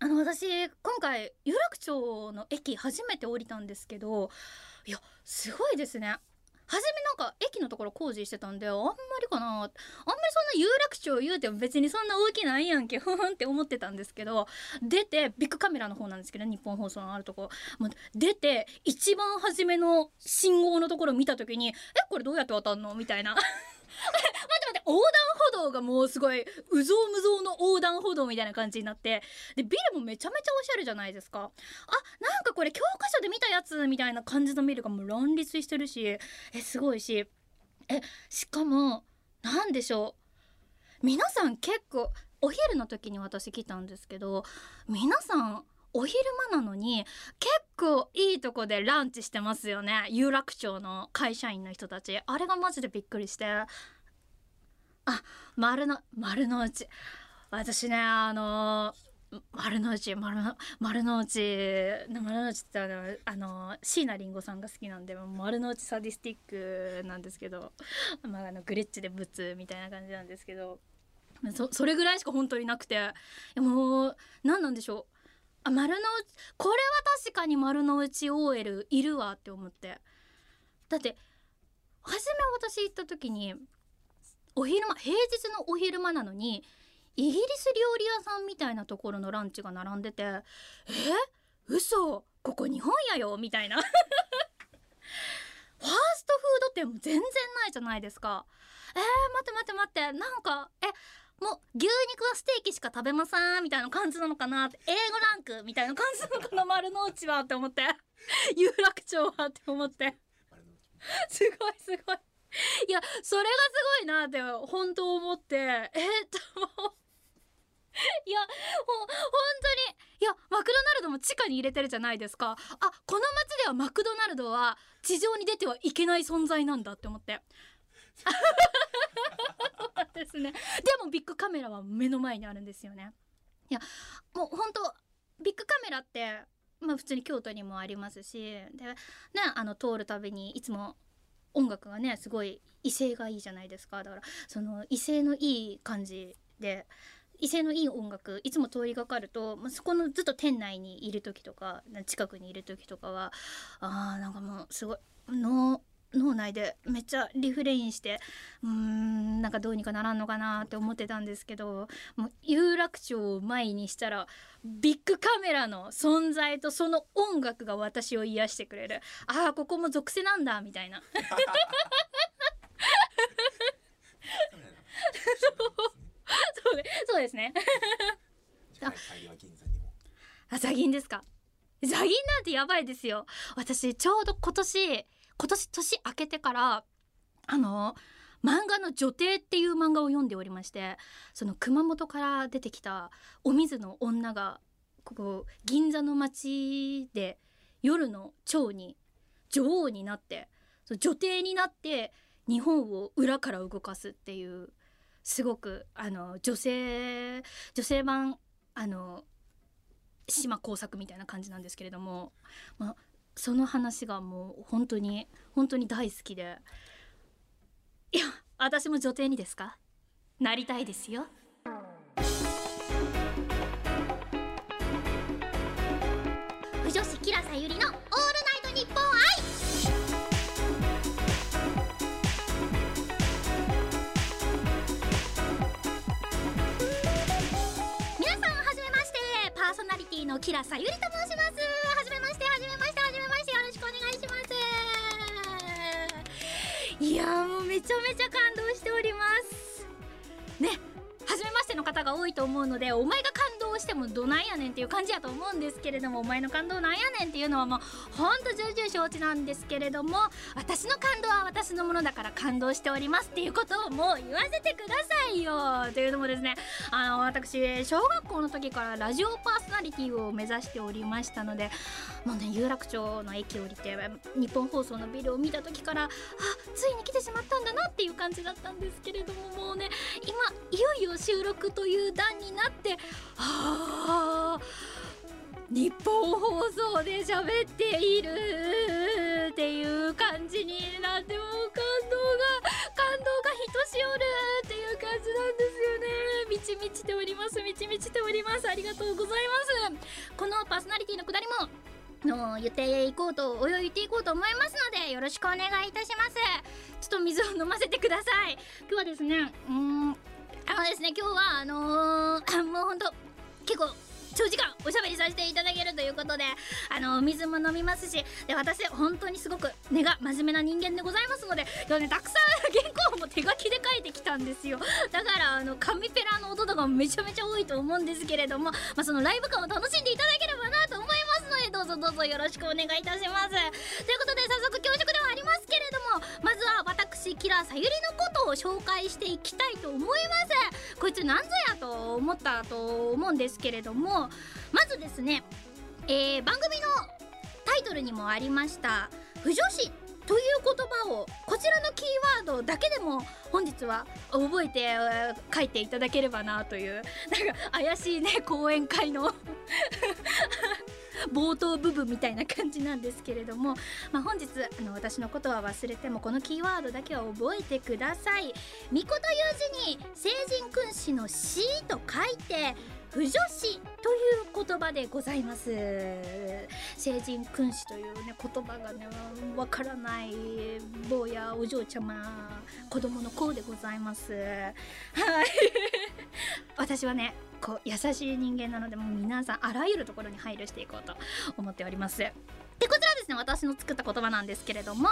あの、私、今回、有楽町の駅初めて降りたんですけど、いや、すごいですね。初めなんか駅のところ工事してたんで、あんまりかな。あんまりそんな有楽町言うても別にそんな大きないやんけ、ふんって思ってたんですけど、出て、ビッグカメラの方なんですけど、日本放送のあるとこ。も出て、一番初めの信号のところ見たときに、え、これどうやって渡んの？みたいな。待、横断歩道がもうすごい、うぞうむぞうの横断歩道みたいな感じになって、で、ビルもめちゃめちゃおしゃれじゃないですか。あ、なんかこれ教科書で見たやつみたいな感じのビルがもう乱立してるし、え、すごいし、え、しかも、なんでしょう。皆さん結構、お昼の時に私来たんですけど、皆さん、お昼間なのに、結構いいとこでランチしてますよね。有楽町の会社員の人たち。あれがマジでびっくりして。あ、丸の、丸の内。私ね、あの丸の内、丸の、丸の内、丸の内ってあの、あの、椎名林檎さんが好きなんで、丸の内サディスティックなんですけど、まあ、あの、グレッチでブツみたいな感じなんですけど、そ、それぐらいしか本当になくて、もう、何なんでしょう。あ、丸の内、これは確かに丸の内 OL いるわって思って。だって、初め私行った時に、お昼間、平日のお昼間なのに、イギリス料理屋さんみたいなところのランチが並んでて、え？嘘？ここ日本やよみたいな。ファーストフード店も全然ないじゃないですか。え？ー、待って待って待って、なんか、え、もう牛肉はステーキしか食べませんみたいな感じなのかなって、英語ランクみたいな感じなのかな丸の内はって思って。有楽町はって思って。すごいすごい。いや、それがすごいなって本当思って、え、っと、いや、ほ、本当に、いや、マクドナルドも地下に入れてるじゃないですか。あ、この街ではマクドナルドは地上に出てはいけない存在なんだって思って。そうですね。でもビッグカメラは目の前にあるんですよね。いや、もう本当ビッグカメラって、まあ普通に京都にもありますし、で、ね、あの通るたびにいつも音楽がね、すごい威勢がいいじゃないですか。だから、その威勢のいい感じで、威勢のいい音楽いつも通りがかると、まあ、そこのずっと店内にいる時とか近くにいる時とかはあーなんかもうすごい脳脳内でめっちゃリフレインしてうーんなんかどうにかならんのかなって思ってたんですけどもう有楽町を前にしたらビッグカメラの存在とその音楽が私を癒してくれるああここも属性なんだみたいな。そうでそうですね。あ、銀座にも。あ、ザギンですか？ザギンなんてやばいですよ。私、ちょうど今年、今年年明けてから、あの、漫画の女帝っていう漫画を読んでおりまして、その熊本から出てきたお水の女が、ここ、銀座の街で夜の蝶に女王になって、女帝になって日本を裏から動かすっていうすごくあの女性女性版あの島工作みたいな感じなんですけれども、まあ、その話がもう本当に本当に大好きで。いや私も女帝にですか？なりたいですよ。不女子キラさゆりのオールナイトニッポン愛。皆さんはじめまして。パーソナリティのキラさゆりと申します。やもうめちゃめちゃ感動しております。ね初めましての方が多いと思うのでお前が感してもどないやねんっていう感じやと思うんですけれどもお前の感動なんやねんっていうのはもうほんと重々承知なんですけれども私の感動は私のものだから感動しておりますっていうことをもう言わせてくださいよというのもですねあの私小学校の時からラジオパーソナリティを目指しておりましたのでもうね有楽町の駅降りて日本放送のビルを見た時からあついに来てしまったんだなっていう感じだったんですけれどももうね今いよいよ収録という段になってはあ日本放送で喋っているっていう感じになってもう感動が感動がひとしおるっていう感じなんですよね。満ち満ちております満ち満ちております。ありがとうございます。このパーソナリティのくだりもの言っていこうとお湯言っていこうと思いますのでよろしくお願いいたします。ちょっと水を飲ませてください。今日はですねうんあのですね今日はあのー、もうほんと結構長時間おしゃべりさせていただけるということであの水も飲みますしで私本当にすごく根が真面目な人間でございますのでで、ね、たくさん原稿も手書きで書いてきたんですよ。だからあの紙ペラの音とかもめちゃめちゃ多いと思うんですけれども、まあ、そのライブ感を楽しんでいただければなと思いどうぞどうぞよろしくお願いいたします。ということで早速恐縮ではありますけれどもまずは私キラーさゆりのことを紹介していきたいと思います。こいつなんぞやと思ったと思うんですけれどもまずですね、えー、番組のタイトルにもありました「不女子」という言葉をこちらのキーワードだけでも本日は覚えて書いていただければなというなんか怪しいね講演会の。冒頭部分みたいな感じなんですけれども、まあ、本日あの私のことは忘れてもこのキーワードだけは覚えてください。巫女という字に聖人君子の「死」と書いて不女子という言葉でございます。成人君子というね言葉がねわからない坊やお嬢ちゃま子供の子でございます。はい。私はねこう優しい人間なのでもう皆さんあらゆるところに配慮していこうと思っております。でこちらですね私の作った言葉なんですけれども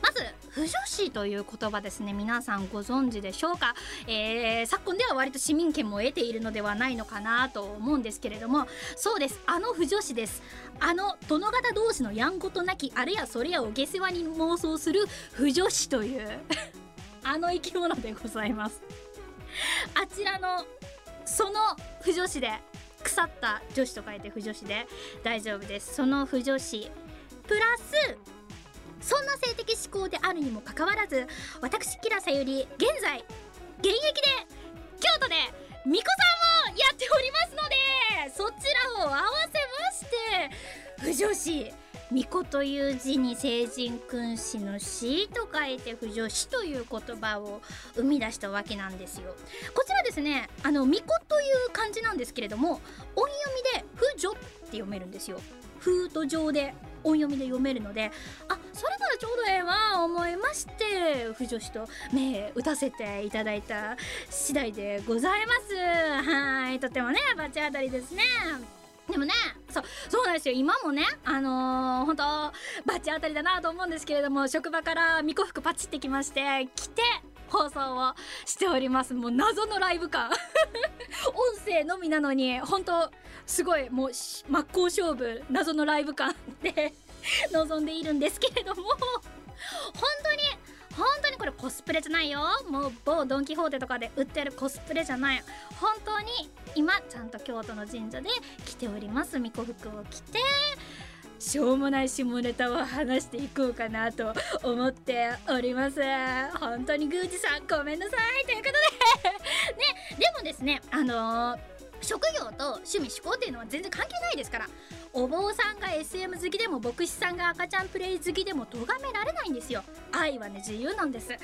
まず「不女子」という言葉ですね皆さんご存知でしょうか、えー、昨今では割と市民権も得ているのではないのかなと思うんですけれどもそうです。あの不女子です。あの殿方同士のやんごとなきあれやそれやを下世話に妄想する不女子というあの生き物でございます。あちらのその不女子で腐った女子と書いて不女子で大丈夫です。その不女子。プラスそんな性的思考であるにもかかわらず私キラさゆり現在現役で京都で巫女さんもやっておりますのでそちらを合わせまして不女子。巫女という字に成人君子の死と書いて不女子という言葉を生み出したわけなんですよ。こちらですねあの巫女という漢字なんですけれども音読みで不女って読めるんですよ風と上で音読みで読めるのであそれならちょうどええわ思いまして不女子と目打たせていただいた次第でございます。はいとてもねバチ当たりですね。でもねそうそうなんですよ。今もねあのー、本当バチ当たりだなと思うんですけれども職場から巫女服パチってきまして来て放送をしております。もう謎のライブ感。音声のみなのに本当すごいもう真っ向勝負謎のライブ感で 臨んでいるんですけれども本当に本当にこれコスプレじゃないよ。もう某ドン・キホーテとかで売ってるコスプレじゃない。本当に今ちゃんと京都の神社で着ております。巫女服を着てしょうもない下ネタを話していこうかなと思っております。本当に宮司さんごめんなさい。ということで。ねでもですねあのー、職業と趣味思考っていうのは全然関係ないですからお坊さんが SM 好きでも牧師さんが赤ちゃんプレイ好きでも咎められないんですよ。愛はね自由なんです。というこ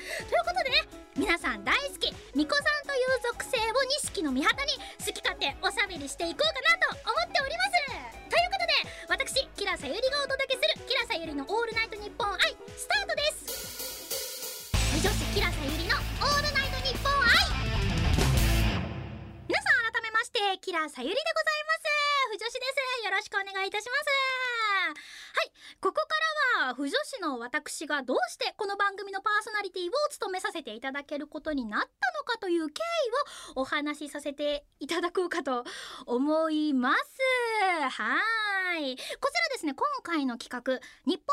とでね皆さん大好き巫女さんという属性を錦の御旗に好き勝手おしゃべりしていこうかなと思っております。ということで私キラさゆりがお届けするキラさゆりのオールナイトニッポン愛スタートです。女子キラさゆりのオールナイトましてキラさゆりでございます。不女子です。よろしくお願いいたします。はい。ここからは不女子の私がどうしてこの番組のパーソナリティを務めさせていただけることになったのかという経緯をお話しさせていただこうかと思います。はい。こちらですね。今回の企画日本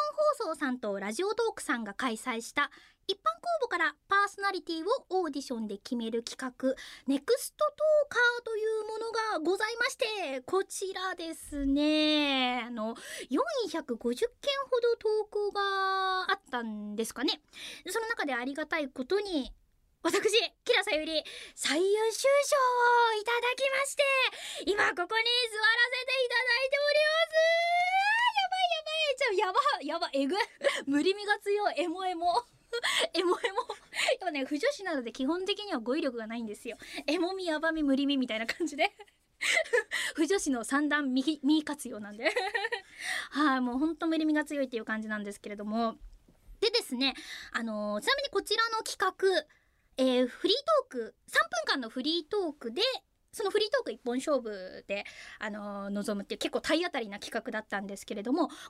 放送さんとラジオトークさんが開催した一般公募からパーソナリティをオーディションで決める企画ネクストトーカーというものがございましてこちらですね。あの450件ほど投稿があったんですかね。その中でありがたいことに私キラさゆり最優秀賞をいただきまして今ここに座らせていただいております。やばいやばい。やばやばえぐ。無理みが強い。エモエモ。エモエモ。でもね不女子なので基本的には語彙力がないんですよ。エモみヤバみ無理みみたいな感じで。不女子の三段右右活用なんで。はいもうほんとメリミが強いっていう感じなんですけれども。でですねあのーちなみにこちらの企画、えーフリートーク3分間のフリートークでそのフリートーク一本勝負で、あのー臨むっていう結構体当たりな企画だったんですけれどもちなみ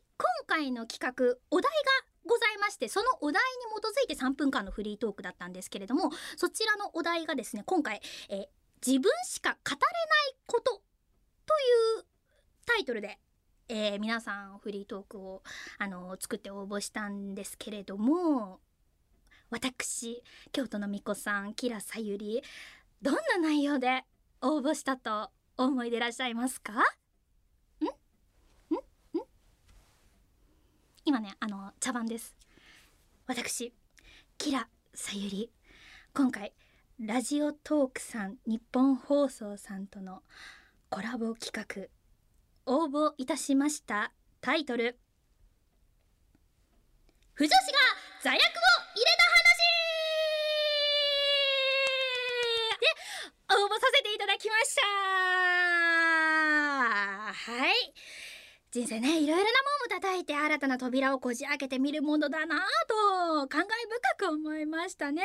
に今回の企画お題がございましてそのお題に基づいて3分間のフリートークだったんですけれどもそちらのお題がですね今回、え自分しか語れないことというタイトルで、えー皆さんフリートークを、あの作って応募したんですけれども私京都のみこさんキラさゆりどんな内容で応募したとお思いでらっしゃいますかんんん今ねあの茶番です。私キラさゆり。今回ラジオトークさん日本放送さんとのコラボ企画応募いたしましたタイトル「不女子が座薬を入れた話」で応募させていただきました。はい。人生ねいろいろな門を叩いて新たな扉をこじ開けてみるものだなぁと感慨深く思いましたね。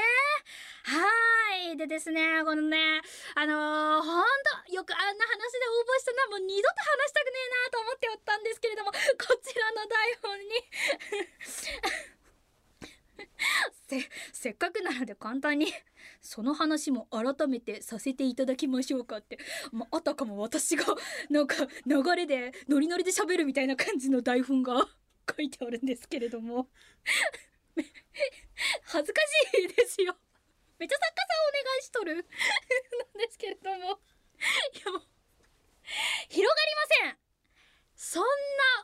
はい。でですねこのねあのー、ほんとよくあんな話で応募したのはもう二度と話したくねえなと思っておったんですけれどもこちらの台本に せせっかくなので簡単にその話も改めてさせていただきましょうかって、まあ、あたかも私がなんか流れでノリノリで喋るみたいな感じの台本が書いてあるんですけれども。恥ずかしいですよ。めっちゃ作家さんお願いしとる。なんですけれども。いやもう広がりません。そんな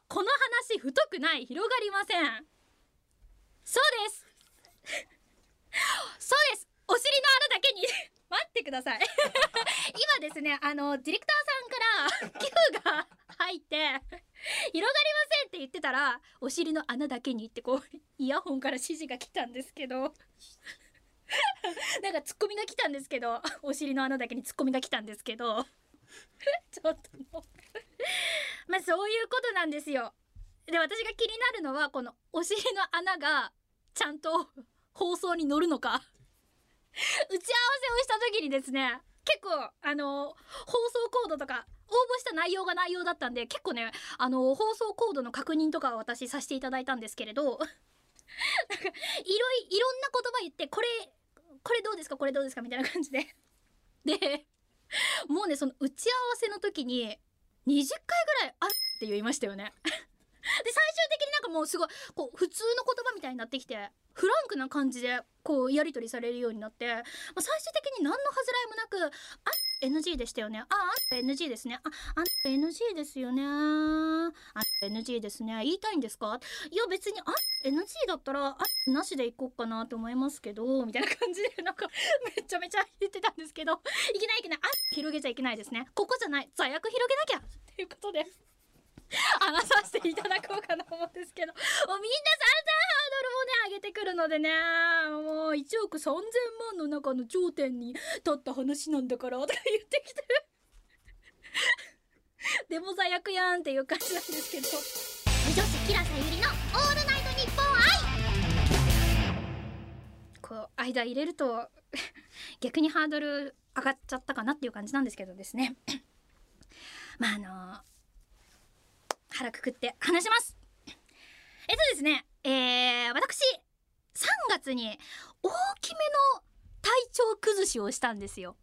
この話太くない。広がりません。そうです。そうです。お尻の穴だけに。待ってください。今ですねあのディレクターさんから Q が入って広がりませんって言ってたらお尻の穴だけにってこうイヤホンから指示が来たんですけど。なんかツッコミが来たんですけどお尻の穴だけにツッコミが来たんですけど。ちょっともう。まあそういうことなんですよ。で私が気になるのはこのお尻の穴がちゃんと放送に乗るのか。打ち合わせをした時にですね結構あの放送コードとか応募した内容が内容だったんで結構ねあの放送コードの確認とかは私させていただいたんですけれど なんかいろいろんな言葉言ってこれこれどうですかこれどうですかみたいな感じで。でもうねその打ち合わせの時に20回ぐらい「あっ」って言いましたよね。で最終的になんかもうすごいこう普通の言葉みたいになってきてフランクな感じでこうやり取りされるようになって、まあ、最終的に何の恥じらいもなく「あ NG でしたよね。ああ NG ですね。ああ NG ですよね。あ NG ですね。言いたいんですか？いや別にあ NG だったらあなしでいこうかなと思いますけどみたいな感じでなんかめちゃめちゃ言ってたんですけどいけないいけないあ広げちゃいけないですね。ここじゃない。罪悪広げなきゃ！っていうことで。話させていただこうかなと思うんですけど。もうみんな散々ハードルをね上げてくるのでね。もう1億3000万の中の頂点に立った話なんだからとか言ってきてる。でも罪悪やんっていう感じなんですけど。女子キラさゆりの「オールナイトニッポン愛」こう間入れると 逆にハードル上がっちゃったかなっていう感じなんですけどですね。まああの腹くくって話します。えっとですねえー、私3月に大きめの体調崩しをしたんですよ。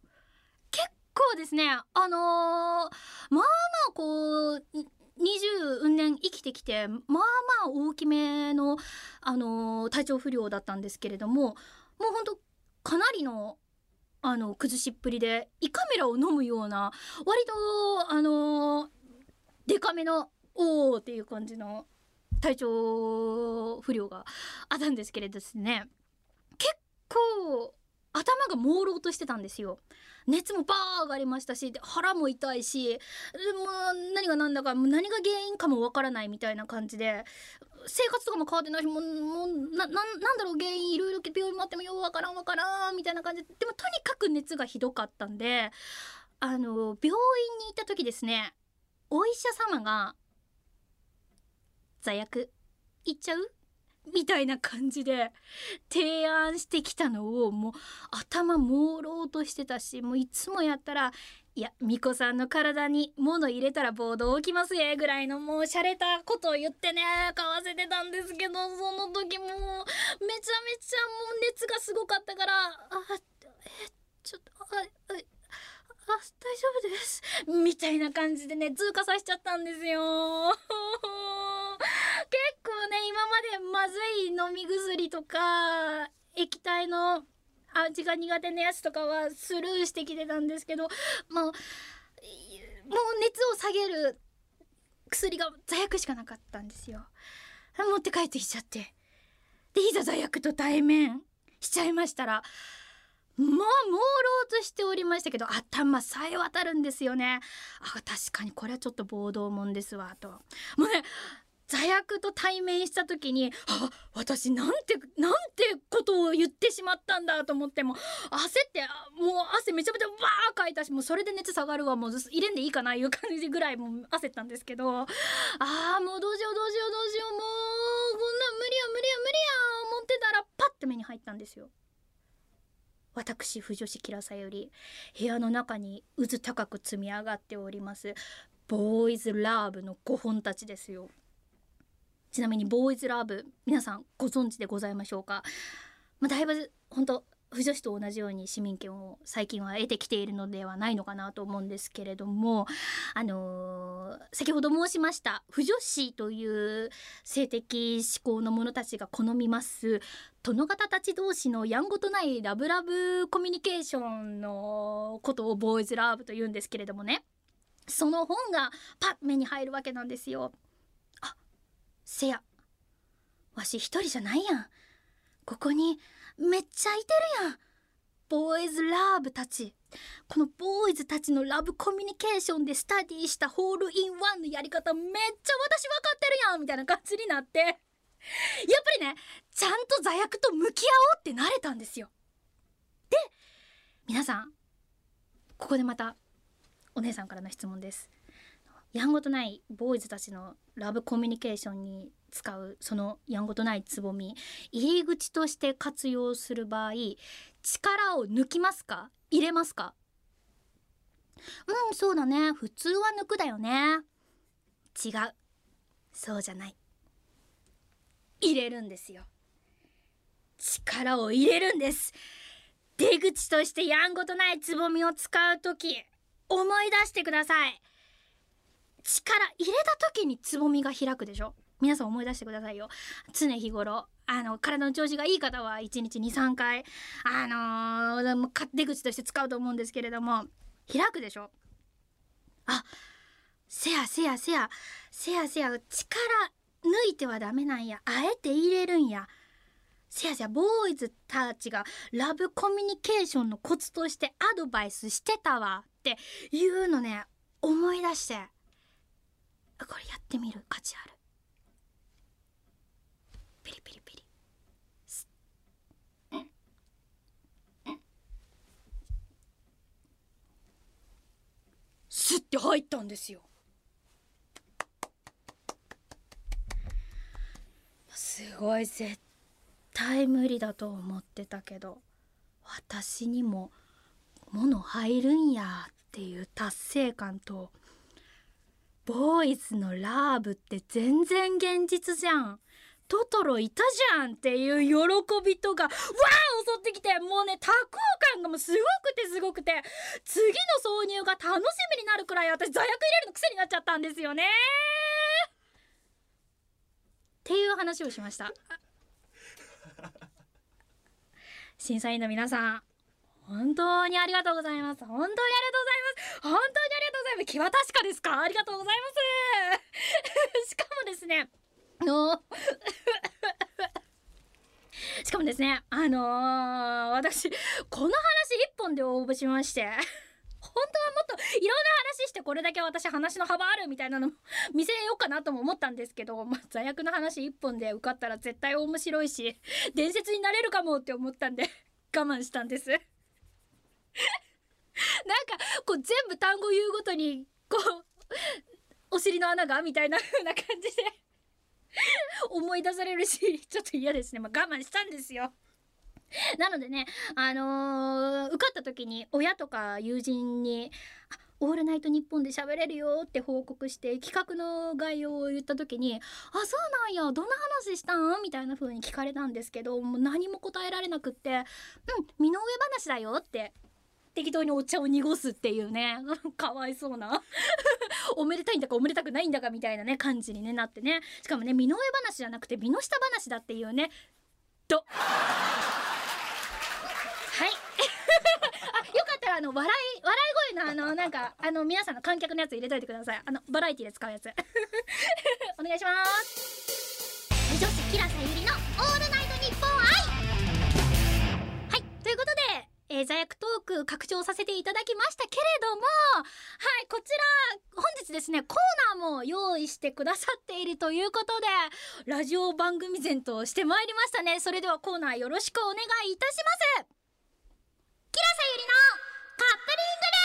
結構ですねあのー、まあまあこう20年生きてきてまあまあ大きめの、あのー体調不良だったんですけれどももうほんとかなりのあの崩しっぷりで胃カメラを飲むような割とあのーデカめのおーっていう感じの体調不良があったんですけれどですね。結構頭が朦朧としてたんですよ。熱もバー上がりましたし腹も痛いしでも何が何だか何が原因かもわからないみたいな感じで生活とかも変わってないしもうもうななんだろう原因いろいろ病院もあってもようわからんわからんみたいな感じ。ででもとにかく熱がひどかったんであの病院に行った時ですねお医者様が「座薬いっちゃう?」みたいな感じで提案してきたのをもう頭朦朧としてたしもういつもやったらいや巫女さんの体に物入れたら暴動起きますえぐらいのもう洒落たことを言ってね買わせてたんですけどその時もうめちゃめちゃもう熱がすごかったからあえちょっとあああ大丈夫です。みたいな感じでね通過させちゃったんですよ。結構ね今までまずい飲み薬とか液体の味が苦手なやつとかはスルーしてきてたんですけどもうもう熱を下げる薬が座薬しかなかったんですよ。持って帰ってきちゃって。でいざ座薬と対面しちゃいましたらもう朦朧としておりましたけど頭さえ渡るんですよねあ確かにこれはちょっと暴動もんですわともうね座薬と対面した時にあ私なんてなんてことを言ってしまったんだと思っても焦ってもう汗めちゃめちゃバーかいたしもうそれで熱下がるわもう入れんでいいかないう感じぐらいもう焦ったんですけどあーもうどうしようどうしようどうしようもうこんな無理や無理や無理や思ってたらパッて目に入ったんですよ。私不女子キラサより部屋の中に渦高く積み上がっておりますボーイズラブの5本たちですよ。ちなみにボーイズラブ皆さんご存知でございましょうか？まあ、だいぶ本当不女子と同じように市民権を最近は得てきているのではないのかなと思うんですけれどもあのー先ほど申しました不女子という性的思考の者たちが好みます殿方たち同士のやんごとないラブラブコミュニケーションのことをボーイズラブと言うんですけれどもねその本がパッ目に入るわけなんですよ。あせやわし一人じゃないやんここにめっちゃいてるやん。ボーイズラブたち。このボーイズたちのラブコミュニケーションでスタディしたホールインワンのやり方めっちゃ私分かってるやんみたいな感じになって。やっぱりねちゃんと座薬と向き合おうってなれたんですよ。で皆さんここでまたお姉さんからの質問です。やんごとないボーイズたちのラブコミュニケーションに使うそのやんごとないつぼみ。入り口として活用する場合力を抜きますか？入れますか？うんそうだね。普通は抜くだよね。違う。そうじゃない。入れるんですよ。力を入れるんです。出口としてやんごとないつぼみを使う時思い出してください。力入れた時につぼみが開くでしょ？皆さん思い出してくださいよ。常日頃。あの体の調子がいい方は1日23回あのー、出口として使うと思うんですけれども開くでしょ？あせやせやせやせやせや力抜いてはダメなんや。あえて入れるんや。せやせやボーイズたちがラブコミュニケーションのコツとしてアドバイスしてたわ。っていうのね思い出して。これやってみる？価値ある？ピリピリピリ。スッて入ったんですよ。すごい絶対無理だと思ってたけど私にも物入るんやっていう達成感とボーイズのラーブって全然現実じゃん。トトロいたじゃんっていう喜びとかわー襲ってきてもうね多幸感がもうすごくてすごくて次の挿入が楽しみになるくらい私座薬入れるの癖になっちゃったんですよね。っていう話をしました。審査員の皆さん本当にありがとうございます。本当にありがとうございます。本当にありがとうございます。気は確かですか？ありがとうございます。しかもですねの しかもですねあのー、私この話一本で応募しまして本当はもっといろんな話してこれだけ私話の幅あるみたいなのも見せようかなとも思ったんですけど、まあ、座薬の話一本で受かったら絶対面白いし伝説になれるかもって思ったんで我慢したんです。なんかこう全部単語言うごとにこうお尻の穴がみたいな風な感じで。思い出されるし ちょっと嫌ですねまあ我慢したんですよなのでねあのー受かった時に親とか友人に「オールナイトニッポンで喋れるよ」って報告して企画の概要を言った時に「あそうなんやどんな話したん?」みたいな風に聞かれたんですけどもう何も答えられなくって「うん身の上話だよ」って適当にお茶を濁すっていうね。かわいそうな。おめでたいんだかおめでたくないんだかみたいなね感じに、ね、なってね。しかもね身の上話じゃなくて身の下話だっていうね。とはい。あよかったらあの笑い笑い声のあのなんかあの皆さんの観客のやつ入れといてください。あのバラエティで使うやつ。お願いします。女子キラさゆりの「オールナイトニッポン愛」はいということでえー、座薬トーク拡張させていただきましたけれどもはいこちら本日ですねコーナーも用意してくださっているということでラジオ番組前としてまいりましたね。それではコーナーよろしくお願いいたします。キラさゆりのカップリングル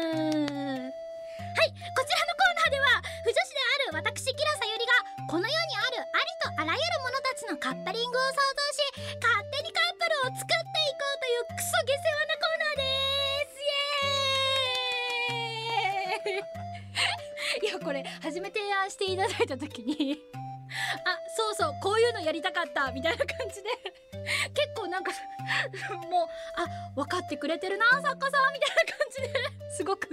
ーム。はいこちらのコーナーでは不女子である私キラさゆりがこの世にあるありとあらゆるもののカップリングを想像し勝手にカップルを作っていこうというクソ下世話なコーナーです。イエーイ。いやこれ初め提案していただいた時に あそうそうこういうのやりたかったみたいな感じで。結構なんか もうあ分かってくれてるな作家さんみたいな感じで。すごく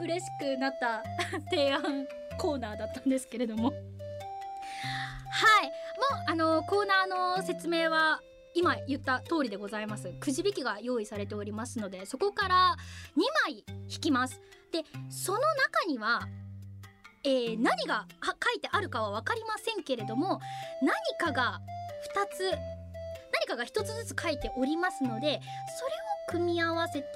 嬉しくなった提案コーナーだったんですけれども。はいあのコーナーの説明は今言った通りでございます。くじ引きが用意されておりますのでそこから2枚引きます。でその中にはえー何が書いてあるかは分かりませんけれども何かが2つ何かが1つずつ書いておりますのでそれを組み合わせて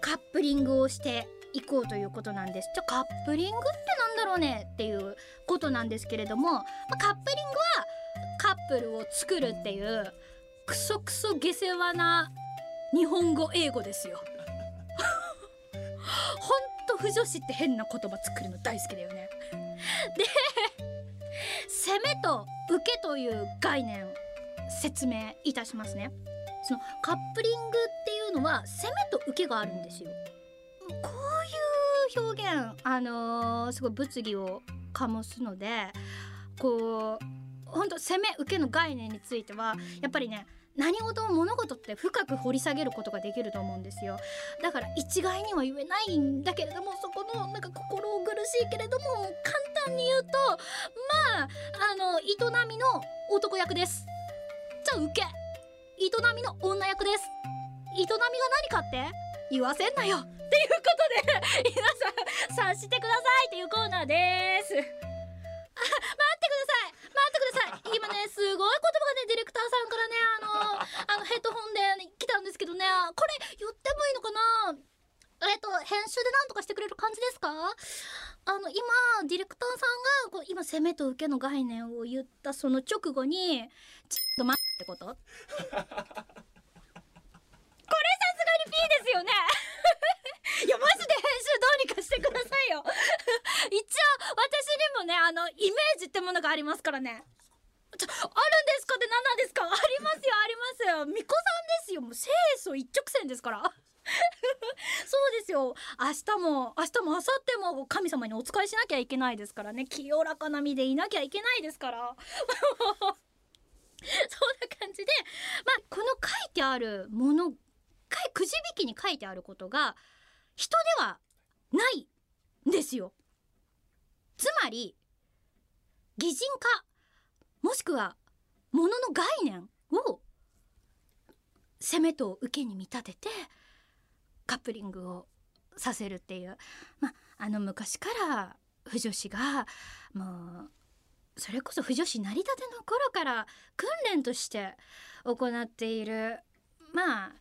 カップリングをしていこうということなんです。じゃあカップリングってなんだろうねっていうことなんですけれども、まあ、カップリングプルを作るっていうクソクソ下世話な日本語英語ですよ。ほんと不女子って変な言葉作るの大好きだよね。で攻めと受けという概念説明いたしますね。そのカップリングっていうのは攻めと受けがあるんですよ。こういう表現あのーすごい物議を醸すのでこう本当攻め受けの概念についてはやっぱりね何事も物事って深く掘り下げることができると思うんですよ。だから一概には言えないんだけれどもそこのなんか心苦しいけれども簡単に言うとまああの営みの男役です。じゃあ受け。営みの女役です。営みが何かって言わせんなよ。っていうことで皆さん察してくださいっていうコーナーです。あ待ってください。待ってください。今ねすごい言葉がねディレクターさんからねあのあのヘッドホンで来たんですけどねこれ言ってもいいのかな？えっと編集で何とかしてくれる感じですか？あの今ディレクターさんがこう今攻めと受けの概念を言ったその直後にちょっと待ってこと？これさすがに P ですよね。いやマジでどうにかしてくださいよ。一応私にもねあのイメージってものがありますからね。ちょあるんですか？って何なんですか？ありますよありますよ。巫女さんですよ。もう清楚一直線ですから。そうですよ。明日も明日も明後日も神様にお仕えしなきゃいけないですからね。清らかな身でいなきゃいけないですから。そんな感じでまあこの書いてあるものかいくじ引きに書いてあることが人ではないんですよ。つまり擬人化もしくはものの概念を攻めと受けに見立ててカップリングをさせるっていう。まああの昔から不女子がもうそれこそ不女子成り立ての頃から訓練として行っているまあ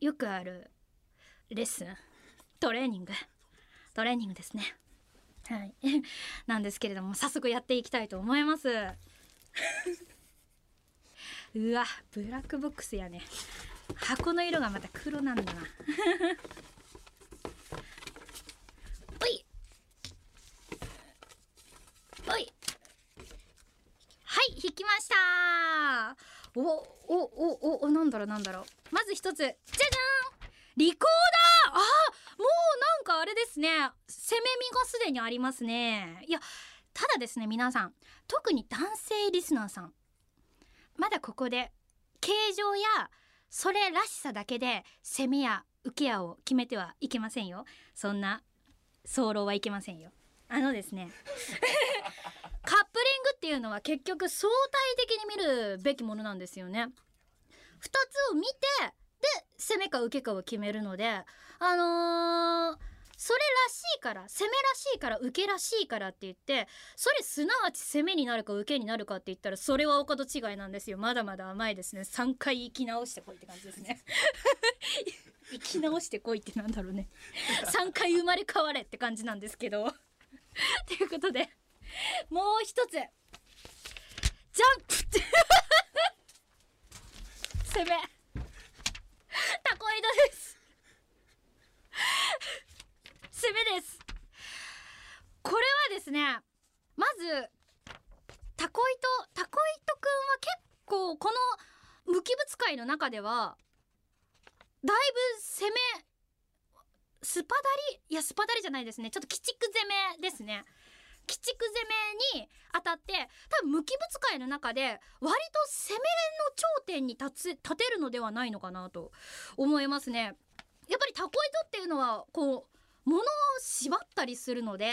よくあるレッスントレーニング。トレーニングですね。はい。なんですけれども早速やっていきたいと思います。うわブラックボックスやね。箱の色がまた黒なんだな。おい。おい。はい引きました。おおおおおなんだろうなんだろう。まず一つじゃじゃん。リコーダー！あもうなんかあれですね。攻め身がすでにありますね。いやただですね皆さん特に男性リスナーさん。まだここで形状やそれらしさだけで攻めや受けやを決めてはいけませんよ。そんな早漏はいけませんよ。あのですね。カップリングっていうのは結局相対的に見るべきものなんですよね。2つを見て攻めか受けかを決めるのであのーそれらしいから攻めらしいから受けらしいからって言ってそれすなわち攻めになるか受けになるかって言ったらそれはお門違いなんですよ。まだまだ甘いですね。3回生き直してこいって感じですね。生き直してこいってなんだろうね。3回生まれ変われって感じなんですけど。ということでもう一つ。ジャンプ 攻めタコイドです。攻めです。これはですねまずタコイトタコイトくんは結構この無機物界の中ではだいぶ攻めスパダリいやスパダリじゃないですね。ちょっと鬼畜攻めですね。鬼畜攻めに当たって多分無機物界の中で割と攻めの頂点に立つ立てるのではないのかなと思いますねやっぱりタコイトっていうのはこう物を縛ったりするのでで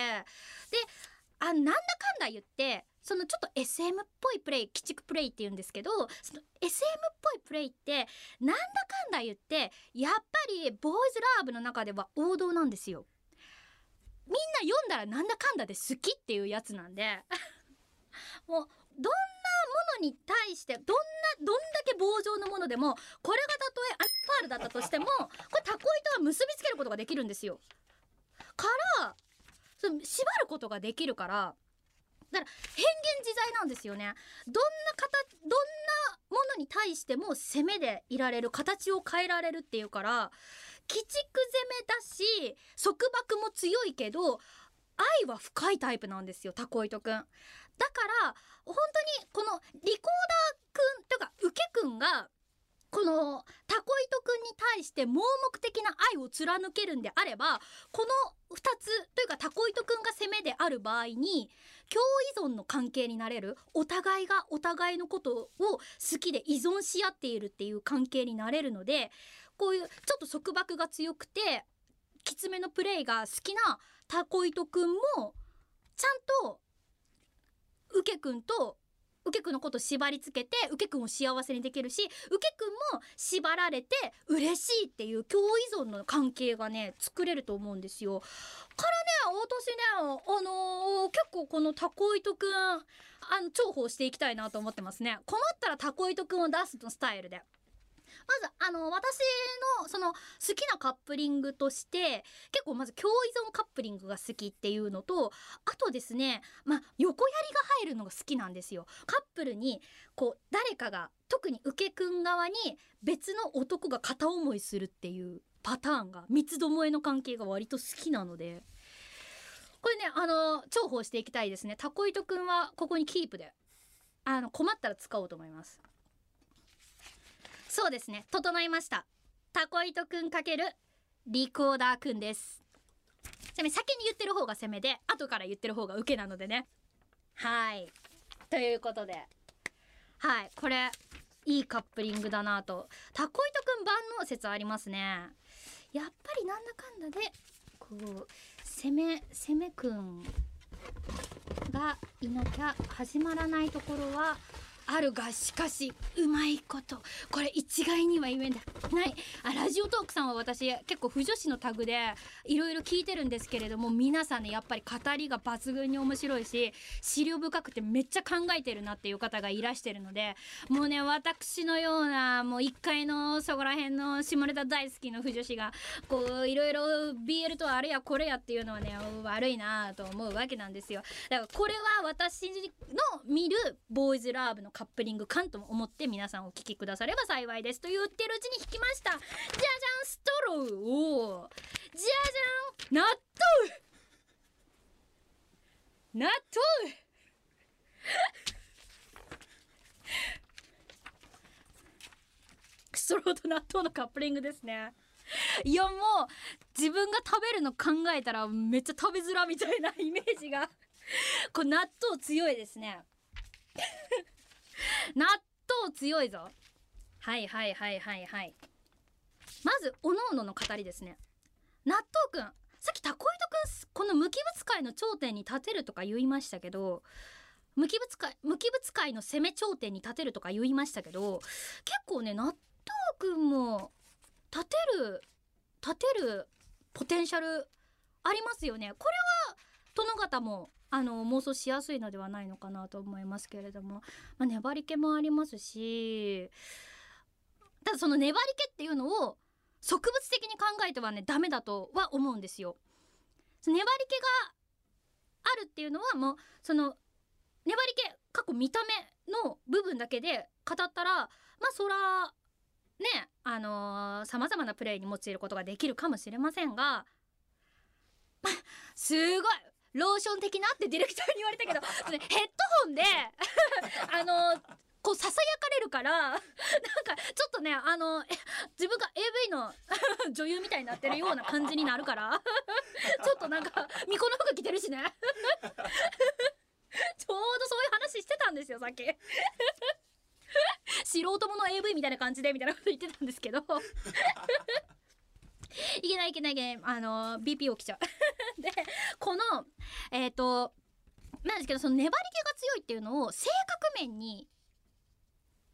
あなんだかんだ言ってそのちょっと SM っぽいプレイ鬼畜プレイって言うんですけどその SM っぽいプレイってなんだかんだ言ってやっぱりボーイズラーブの中では王道なんですよ。みんな読んだらなんだかんだで好きっていうやつなんで もうどんなものに対してどんなどんだけ棒状のものでもこれがたとえアンパールだったとしてもこれタコ糸は結びつけることができるんですよ。からその縛ることができるからだから変幻自在なんですよねどんな形どんなものに対しても攻めでいられる形を変えられるっていうから鬼畜攻めだし束縛も強いけど愛は深いタイプなんですよタコイトくん。だから本当にこのリコーダーくんとかウケくんがこのタコイトくんに対して盲目的な愛を貫けるんであればこの2つというかタコイトくんが攻めである場合に共依存の関係になれるお互いがお互いのことを好きで依存し合っているっていう関係になれるのでこういうちょっと束縛が強くてきつめのプレイが好きなタコイトくんもちゃんとウケくんとウケくんのこと縛り付けてウケくんを幸せにできるしウケくんも縛られて嬉しいっていう共依存の関係がね作れると思うんですよ。からね私ねあのー結構このタコ糸くんあの重宝していきたいなと思ってますね。困ったらタコ糸くんを出すのスタイルで。まずあの私のその好きなカップリングとして結構まず共依存カップリングが好きっていうのとあとですねまあ横やりが入るのが好きなんですよ。カップルにこう誰かが特に受けくん側に別の男が片思いするっていうパターンが三つどもえの関係が割と好きなので。これねあの重宝していきたいですね。タコ糸くんはここにキープであの困ったら使おうと思います。そうですね。整いました。タコ糸くんかけるリコーダーくんです。ちなみに先に言ってる方が攻めで後から言ってる方が受けなのでね。はい。ということで。はい。これいいカップリングだなと。タコ糸くん万能説ありますね。やっぱりなんだかんだでこう攻め攻めくんがいなきゃ始まらないところはあるがしかしうまいこと。これ一概には言えない。あラジオトークさんは私結構不女子のタグでいろいろ聞いてるんですけれども皆さんねやっぱり語りが抜群に面白いし資料深くてめっちゃ考えてるなっていう方がいらしてるのでもうね私のようなもう1階のそこら辺の下ネタ大好きの不女子がこういろいろ BL とはあれやこれやっていうのはね悪いなと思うわけなんですよ。だからこれは私の見るボーイズラブのカップリング感と思って皆さんお聞きくだされば幸いですと言ってるうちに引きました。じゃじゃんストロー。をじゃじゃん納豆。納豆。ストローと納豆のカップリングですね。いやもう自分が食べるの考えたらめっちゃ食べづらみたいなイメージが。これ納豆強いですね。納豆強いぞ。はいはいはいはいはい。まずおのおのの語りですね。納豆くんさっきタコイトくんこの無機物界の頂点に立てるとか言いましたけど無機物界無機物界の攻め頂点に立てるとか言いましたけど結構ね納豆くんも立てる立てるポテンシャルありますよね。これは殿方もあの妄想しやすいのではないのかなと思いますけれども、まあ、粘り気もありますしただその粘り気っていうのを植物的に考えてはねダメだとは思うんですよ。粘り気があるっていうのはもうその粘り気過去見た目の部分だけで語ったらまあそらねあのさまざまなプレイに用いることができるかもしれませんがすごいローション的なってディレクターに言われたけど ヘッドホンで あのこうささやかれるからなんかちょっとねあの自分が AV の 女優みたいになってるような感じになるからちょっとなんか巫女の服着てるしね。ちょうどそういう話してたんですよさっき。素人もの AV みたいな感じでみたいなこと言ってたんですけど いけないいけないいけない。あの BP 起きちゃう。でこのえっ、ー、となんですけどその粘り気が強いっていうのを性格面に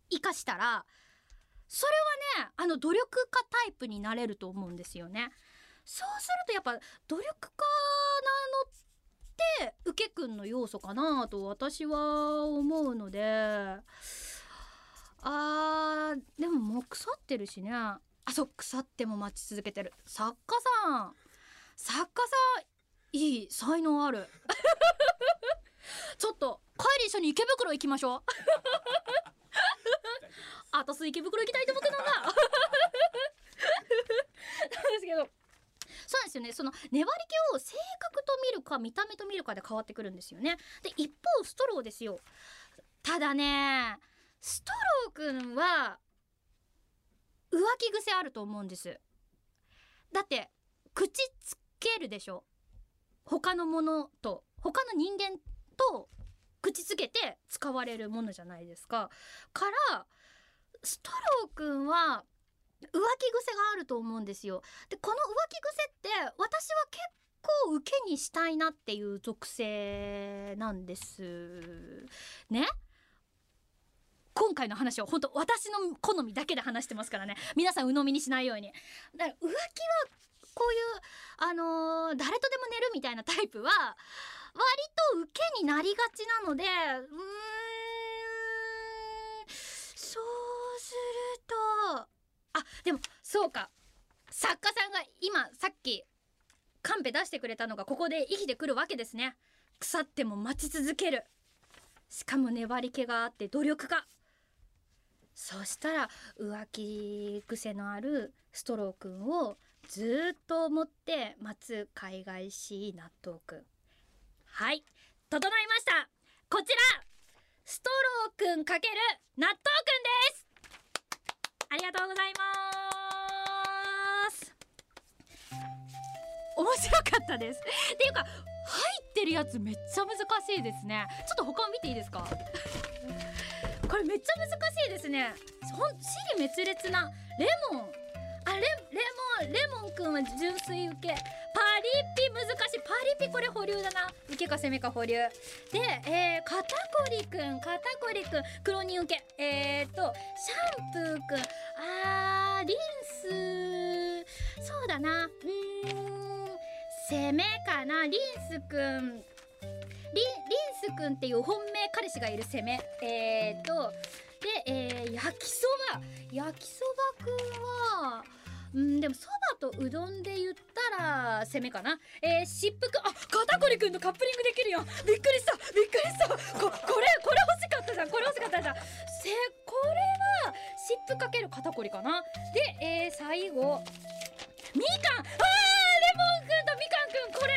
生かしたらそれはねあの努力家タイプになれると思うんですよね。そうするとやっぱ努力家なのって受けくんの要素かなと私は思うので。あーでももう腐ってるしね。あそう腐っても待ち続けてる。作家さん。作家さんいい才能ある。ちょっと帰り一緒に池袋行きましょう。あとす池袋行きたいと思ってたんだ。なんですけど。そうですよね。その粘り気を性格と見るか見た目と見るかで変わってくるんですよね。で一方ストローですよ。ただねストローくんは浮気癖あると思うんです。だって口つけるでしょ？他のものと他の人間と口つけて使われるものじゃないですか。からストローくんは浮気癖があると思うんですよ。でこの浮気癖って私は結構受けにしたいなっていう属性なんですね。今回の話は本当私の好みだけで話してますからね。皆さん鵜呑みにしないように。だから浮気はこういうあのー、誰とでも寝るみたいなタイプは割と受けになりがちなのでうーんそうするとあでもそうか。作家さんが今さっきカンペ出してくれたのがここで生きてくるわけですね。腐っても待ち続ける。しかも粘り気があって努力家そしたら浮気癖のあるストローくんをずっと思って待つ海外し納豆くんはい整いました。こちらストローくんかける納豆くんです。ありがとうございます。面白かったです。っていうか入ってるやつめっちゃ難しいですね。ちょっと他を見ていいですか？これめっちゃ難しいですね。ほん死に滅裂な。レモン。あレレモンレモンくんは純粋受け。パリピ難しい。パリピこれ保留だな。受けか攻めか保留。で、えー、肩こりくん肩こりくん黒人受け。えー、っとシャンプーくん。あーリンス。そうだな。うん。攻めかな。リンスくん。リンスくんっていう本命彼氏がいる攻め。えー、っとで、えー、焼きそば。焼きそばくんはうんでもそばとうどんで言ったら攻めかな。えー、疾風く。んあ肩こりくんとカップリングできるよ。びっくりした。びっくりした。ここれこれ欲しかったじゃん。これ欲しかったじゃん。せこれは湿布かける肩こりかな。で、えー、最後。みかん。あーレモンくんとみかんくん。これ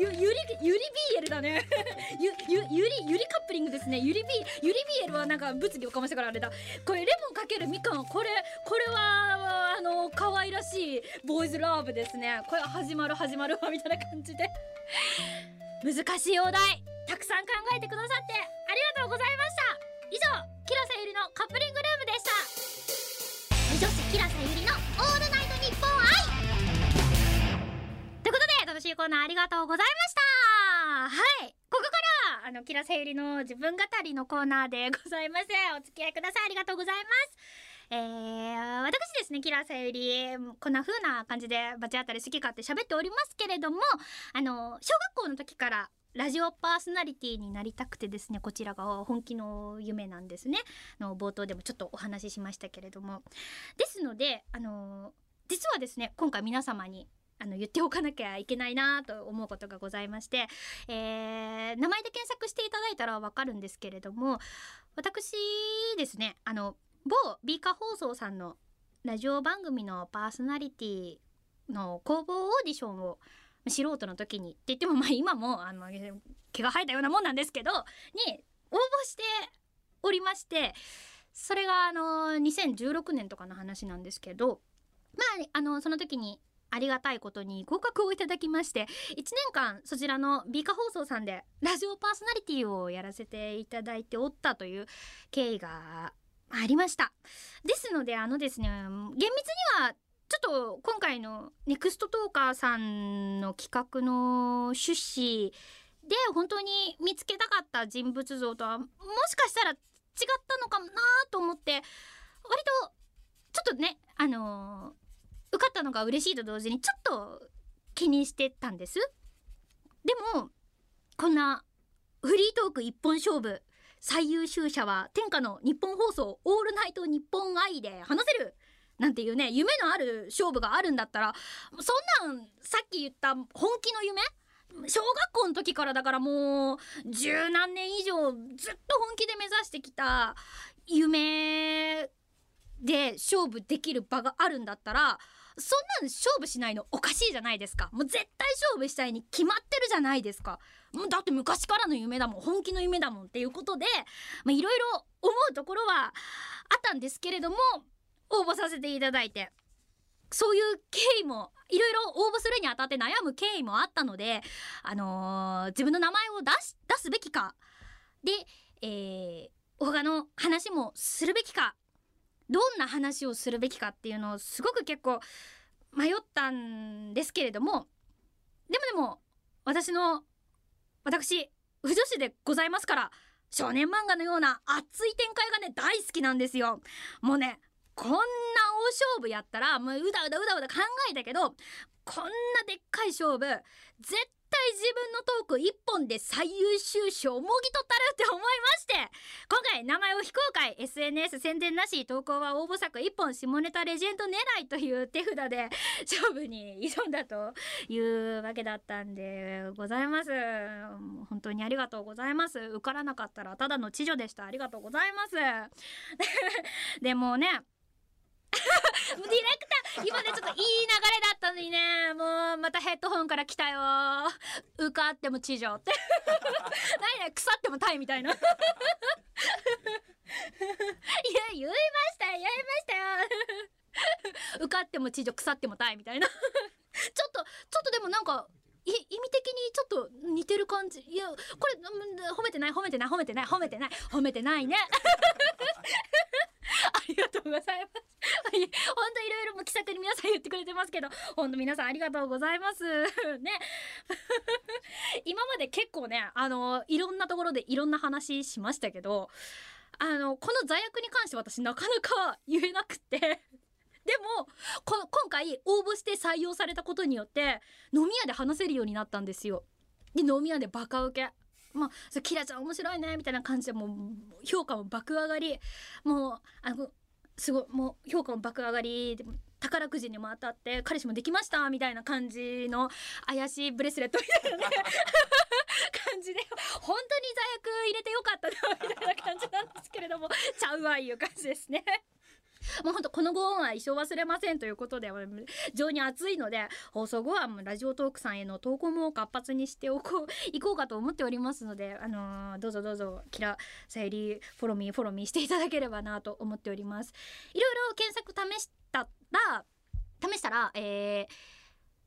ゆゆりゆり BL だね。ゆゆゆりゆりカップリングですね。ゆり B ゆり BL はなんか物議をかましたからあれだ。これレモンかけるみかん。これこれはあの可愛らしいボーイズラブですね。これは始まる始まるわみたいな感じで。難しいお題。たくさん考えてくださって。ありがとうございました。以上キラさゆりのカップリングルームでした。女子キラさゆりのしいコーナーありがとうございました。はい。ここからあのキラさゆりの自分語りのコーナーでございますお付き合いください。ありがとうございます。えー、私ですねキラーさゆりこんな風な感じでバチ当たり好き勝手喋っておりますけれどもあの小学校の時からラジオパーソナリティになりたくてですねこちらが本気の夢なんですね。の冒頭でもちょっとお話ししましたけれども。ですのであの実はですね今回皆様にあの言っておかなきゃいけないなと思うことがございまして、えー、名前で検索していただいたらわかるんですけれども私ですねあの某ビーカ放送さんのラジオ番組のパーソナリティの公募オーディションを素人の時にって言ってもまあ今もあの毛が生えたようなもんなんですけどに応募しておりましてそれがあの2016年とかの話なんですけどまああのその時にありがたいことに合格をいただきまして1年間そちらのビーカ放送さんでラジオパーソナリティをやらせていただいておったという経緯がありました。ですのであのですね厳密にはちょっと今回のネクストトーカーさんの企画の趣旨で本当に見つけたかった人物像とはもしかしたら違ったのかなと思って割とちょっとねあの、受かったのが嬉しいと同時にちょっと気にしてたんです。でもこんなフリートーク一本勝負最優秀者は天下の日本放送オールナイト日本愛で話せるなんていうね夢のある勝負があるんだったらそんなんさっき言った本気の夢小学校の時からだからもう十何年以上ずっと本気で目指してきた夢で勝負できる場があるんだったらそんなん勝負しないのおかしいじゃないですか。もう絶対勝負したいに決まってるじゃないですか。もうだって昔からの夢だもん。本気の夢だもんっていうことでいろいろ思うところはあったんですけれども応募させていただいて。そういう経緯もいろいろ応募するにあたって悩む経緯もあったので、あのー、自分の名前を出し出すべきか。で、えー、他の話もするべきか。どんな話をするべきかっていうのをすごく結構迷ったんですけれどもでもでも私の私不女子でございますから少年漫画のような熱い展開がね大好きなんですよ。もうねこんな大勝負やったらもううだうだうだうだ考えたけどこんなでっかい勝負絶対自分のトーク一本で最優秀賞をもぎ取ったるって思いまして今回名前を非公開 SNS 宣伝なし投稿は応募作一本下ネタレジェンド狙いという手札で勝負に挑んだというわけだったんでございます。本当にありがとうございます。受からなかったらただの知女でした。ありがとうございます。でもね ディレクター今ねちょっといい流れだったのにね。もうまたヘッドホンから来たよ。受かっても地上って。何ね腐ってもタイみたいな。いや言いましたよ言いましたよ。受かっても地上腐ってもタイみたいな。ちょっとちょっとでもなんか意味的にちょっと似てる感じ。いやこれ褒めてない褒めてない褒めてない褒めてない褒めてないね。ありがとうございます。本当いろいろも気さくに皆さん言ってくれてますけど本当皆さんありがとうございます。ね。今まで結構ねあのいろんなところでいろんな話しましたけどあのこの座役に関して私なかなか言えなくて。でもこ今回応募して採用されたことによって飲み屋で話せるようになったんですよ。で飲み屋でバカウケまあ、そキラちゃん面白いねみたいな感じでもう評価も爆上がり。もうあのすごいもう評価も爆上がり。で宝くじにも当たって彼氏もできましたみたいな感じの怪しいブレスレットみたいなね。感じで本当に座薬入れてよかったなみたいな感じなんですけれども。ちゃうわいう感じですね。もうほんとこのご恩は一生忘れませんということで非常に熱いので放送後はもうラジオトークさんへの投稿も活発にしておこういこうかと思っておりますので、あのーどうぞどうぞキラさゆりフォロミーフォロミーしていただければなと思っております。いろいろ検索試したら試したらえー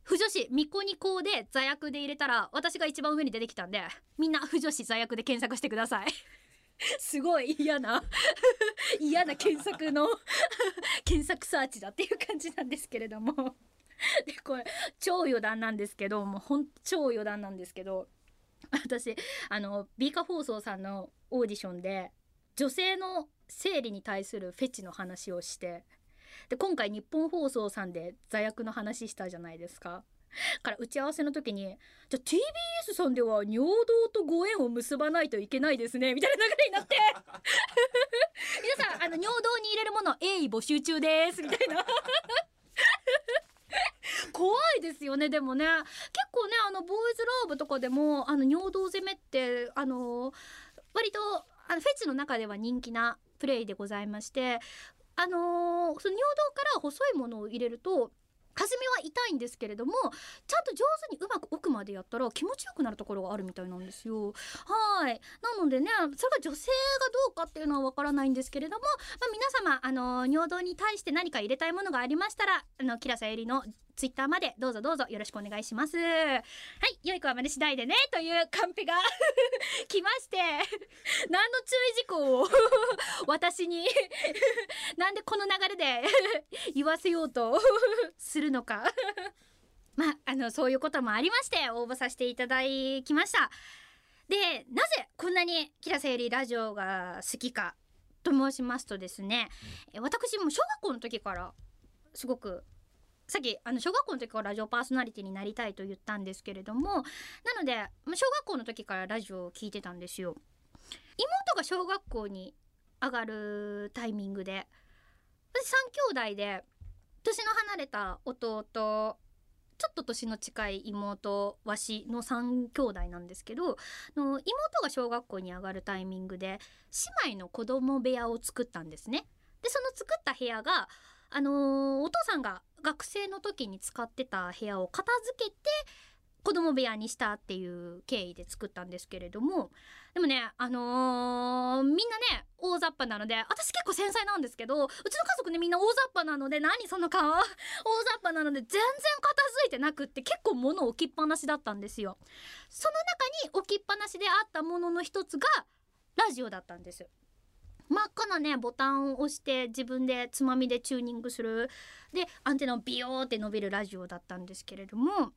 不女子ミコニコで座薬で入れたら私が一番上に出てきたんでみんな不女子座薬で検索してください。すごい嫌な 嫌な検索の 検索サーチだっていう感じなんですけれどもでこれ超余談なんですけどもうほん超余談なんですけど私あのビーカ放送さんのオーディションで女性の生理に対するフェチの話をしてで今回日本放送さんで座薬の話したじゃないですか。から打ち合わせの時に「じゃあ TBS さんでは尿道とご縁を結ばないといけないですね」みたいな流れになって。皆さんあの尿道に入れるもの鋭意募集中ですみたいな。怖いですよねでもね。結構ねあのボーイズラブとかでもあの尿道攻めってあの割とあのフェチの中では人気なプレイでございましてあのその尿道から細いものを入れると初めは痛いんですけれどもちゃんと上手にうまく奥までやったら気持ちよくなるところがあるみたいなんですよ。はいなのでねそれが女性がどうかっていうのはわからないんですけれども、まあ、皆様あの尿道に対して何か入れたいものがありましたらあのキラさゆりのツイッターまでどうぞどうぞよろしくお願いします。はい良い子は真似しないでねというカンペが 来まして何の注意事項を 私に なんでこの流れで 言わせようとするのか。まああのそういうこともありまして応募させていただきました。でなぜこんなにキラセイリラジオが好きかと申しますとですねえ私も小学校の時からすごくさっきあの小学校の時からラジオパーソナリティになりたいと言ったんですけれどもなのでまあ小学校の時からラジオを聞いてたんですよ妹が小学校に上がるタイミングで私3兄弟で年の離れた弟ちょっと年の近い妹わしの3兄弟なんですけどの妹が小学校に上がるタイミングで姉妹の子供部屋を作ったんですね。でその作った部屋があのーお父さんが学生の時に使ってた部屋を片付けて子供部屋にしたっていう経緯で作ったんですけれどもでもねあのーみんなね大雑把なので私結構繊細なんですけどうちの家族ねみんな大雑把なので何その顔？大雑把なので全然片付いてなくって結構物置きっぱなしだったんですよ。その中に置きっぱなしであったものの一つがラジオだったんです。真っ赤なねボタンを押して自分でつまみでチューニングする。でアンテナをビヨーって伸びるラジオだったんですけれども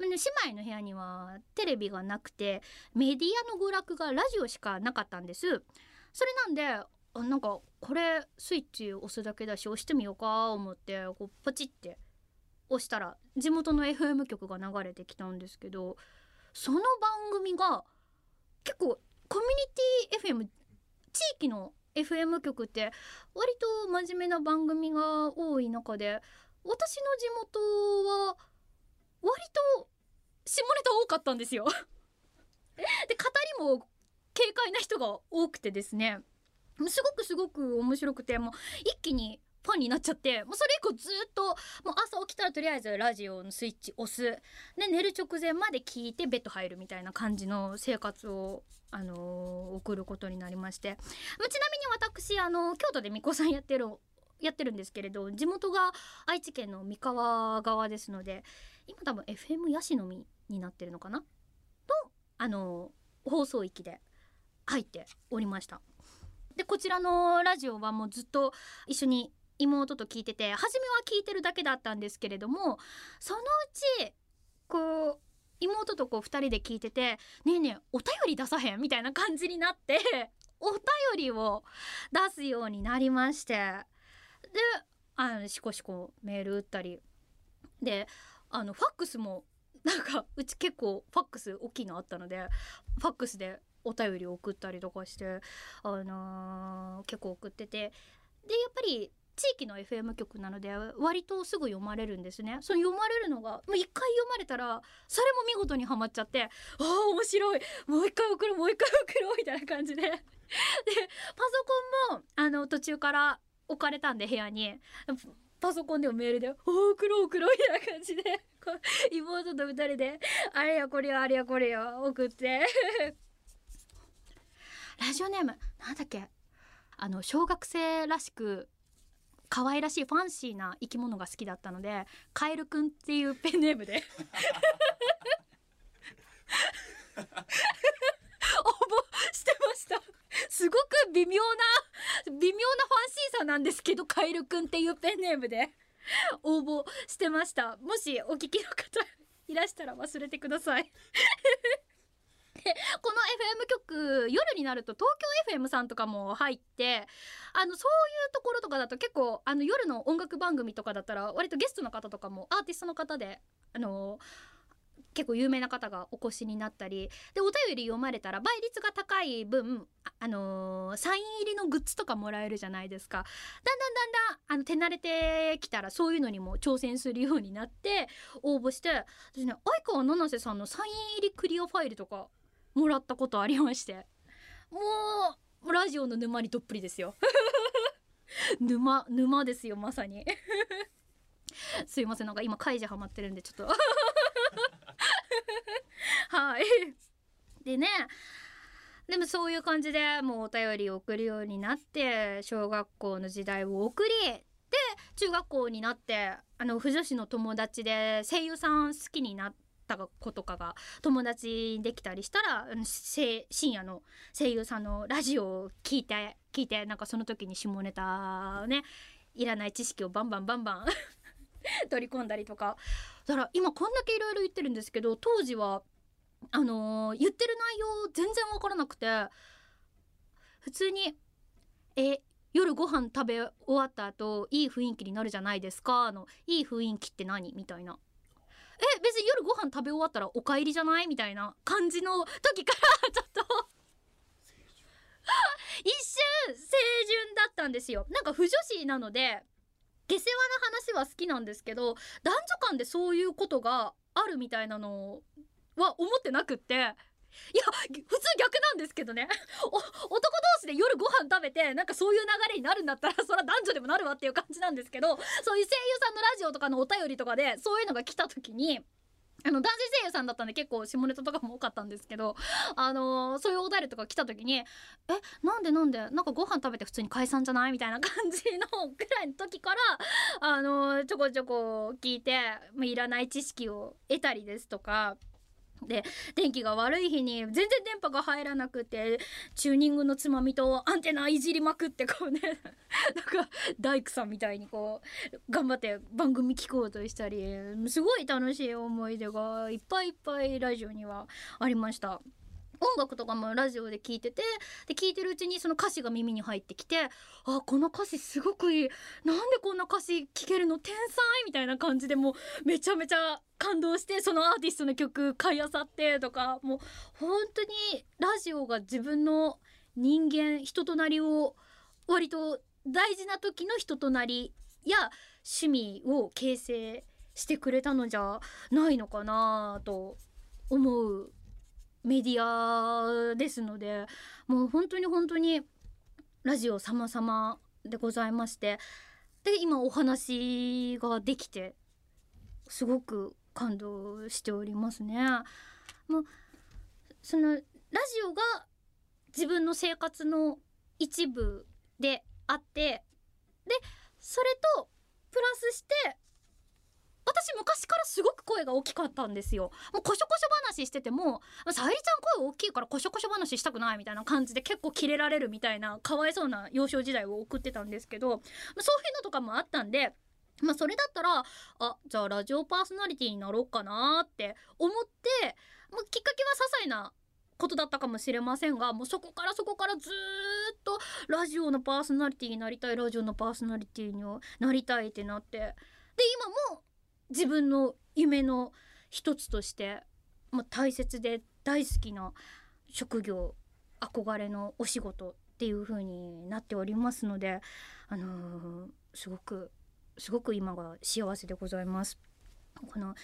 姉妹の部屋にはテレビがなくてメディアの娯楽がラジオしかなかったんです。それなんであなんかこれスイッチ押すだけだし押してみようか思ってこうポチって押したら地元の FM 局が流れてきたんですけどその番組が結構コミュニティ FM 地域の FM 局って割と真面目な番組が多い中で私の地元は割と下ネタ多かったんですよ。で語りも軽快な人が多くてですね。すごくすごく面白くてもう一気にファンになっちゃってもうそれ以降ずっともう朝起きたらとりあえずラジオのスイッチ押す。で寝る直前まで聞いてベッド入るみたいな感じの生活を、あのー送ることになりまして、ちなみに私、あの京都で巫女さんやってるやってるんですけれど地元が愛知県の三河側ですので今多分 FM ヤシの実になってるのかな？とあの放送域で入っておりました。でこちらのラジオはもうずっと一緒に妹と聞いてて初めは聞いてるだけだったんですけれどもそのうちこう妹とこう2人で聞いてて「ねえねえお便り出さへん?」みたいな感じになって お便りを出すようになりまして。であのしこしこメール打ったり。であのファックスもなんかうち結構ファックス大きいのあったのでファックスでお便り送ったりとかして、あのー結構送ってて。でやっぱり地域の FM 局なので割とすぐ読まれるんですね。その読まれるのがもう一回読まれたらそれも見事にはまっちゃってあ面白い。もう一回送ろうもう一回送ろうみたいな感じで。でパソコンもあの途中から置かれたんで部屋に。パソコンでもメールで「お送ろう送ろう」みたいな感じでこう妹と二人であれやこれやあれやこれや送って。ラジオネームなんだっけあの小学生らしく可愛らしいファンシーな生き物が好きだったのでカエルくんっていうペンネームで。すごく微妙な微妙なファンシーさなんですけどカエルくんっていうペンネームで。応募してました。もしお聞きの方いらしたら忘れてください。で この FM 局夜になると東京 FM さんとかも入ってあのそういうところとかだと結構あの夜の音楽番組とかだったら割とゲストの方とかもアーティストの方であの結構有名な方がお越しになったりでお便り読まれたら倍率が高い分あ、あのーサイン入りのグッズとかもらえるじゃないですか。だんだんだんだんあの手慣れてきたらそういうのにも挑戦するようになって応募して私ね相川七瀬さんのサイン入りクリアファイルとかもらったことありまして。もうラジオの沼にどっぷりですよ。沼沼ですよまさに。すいませんなんか今カイジハマってるんでちょっと。はい。でねでもそういう感じでもうお便りを送るようになって小学校の時代を送りで中学校になってあの婦女子の友達で声優さん好きになった子とかが友達にできたりしたら深夜の声優さんのラジオを聞いて聞いてなんかその時に下ネタねいらない知識をバンバンバンバン 取り込んだりとかだから今こんだけいろいろ言ってるんですけど当時はあのー言ってる内容全然わからなくて普通に「え夜ご飯食べ終わった後いい雰囲気になるじゃないですか」の「いい雰囲気って何?」みたいな。え別に夜ご飯食べ終わったらお帰りじゃない？みたいな感じの時から ちょっと 一瞬清純だったんですよなんか不女子なので下世話な話は好きなんですけど男女間でそういうことがあるみたいなのは思ってなくって。いや普通逆なんですけどね。男同士で夜ご飯食べてなんかそういう流れになるんだったらそれは男女でもなるわっていう感じなんですけどそういう声優さんのラジオとかのお便りとかでそういうのが来た時にあの男性声優さんだったんで結構下ネタとかも多かったんですけど、あのーそういうお便りとか来た時に「えなんでなんでなんかご飯食べて普通に解散じゃない?」みたいな感じのぐらいの時から、あのーちょこちょこ聞いて、まあ、いらない知識を得たりですとか。で天気が悪い日に全然電波が入らなくてチューニングのつまみとアンテナいじりまくってこうね なんか大工さんみたいにこう頑張って番組聞こうとしたりすごい楽しい思い出がいっぱいいっぱいラジオにはありました。音楽とかもラジオで聞いててで聞いてるうちにその歌詞が耳に入ってきてあこの歌詞すごくいい。なんでこんな歌詞聴けるの天才みたいな感じでもうめちゃめちゃ感動してそのアーティストの曲買いあさってとかもう本当にラジオが自分の人間人となりを割と大事な時の人となりや趣味を形成してくれたのじゃないのかなと思うメディアですのでもう本当に本当にラジオ様々でございましてで今お話ができてすごく感動しておりますね。もうそのラジオが自分の生活の一部であってでそれとプラスして私昔からすごく声が大きかったんですよ。もうこしょこしょ話してても「さゆりちゃん声大きいからこしょこしょ話したくない」みたいな感じで結構キレられるみたいなかわいそうな幼少時代を送ってたんですけどそういうのとかもあったんで。まあそれだったらあじゃあラジオパーソナリティになろうかなって思って、まあ、きっかけは些細なことだったかもしれませんがもうそこからそこからずっとラジオのパーソナリティになりたいラジオのパーソナリティになりたいってなってで今も自分の夢の一つとして、まあ、大切で大好きな職業憧れのお仕事っていう風になっておりますので、あのーすごくすごく今が幸せでございます。この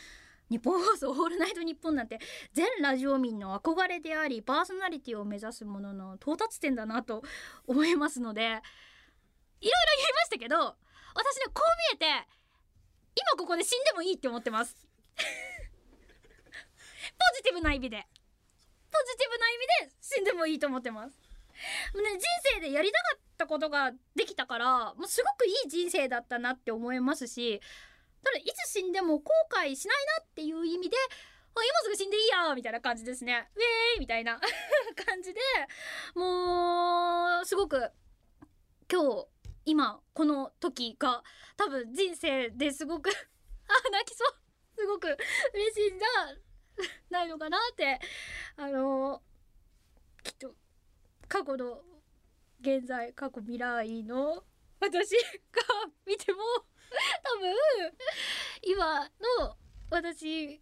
日本放送オールナイトニッポンなんて全ラジオ民の憧れでありパーソナリティを目指すものの到達点だなと思いますのでいろいろ言いましたけど私ねこう見えて今ここで死んでもいいって思ってます。ポジティブな意味で。ポジティブな意味で死んでもいいと思ってます。もうね、人生でやりたかったことができたからもうすごくいい人生だったなって思いますしただいつ死んでも後悔しないなっていう意味で今すぐ死んでいいやみたいな感じですね。ウェーイみたいな 感じでもうすごく今日今この時が多分人生ですごく あ泣きそう。すごく嬉しいんじゃないのかなって。あのきっと過去の現在過去未来の私が見ても多分今の私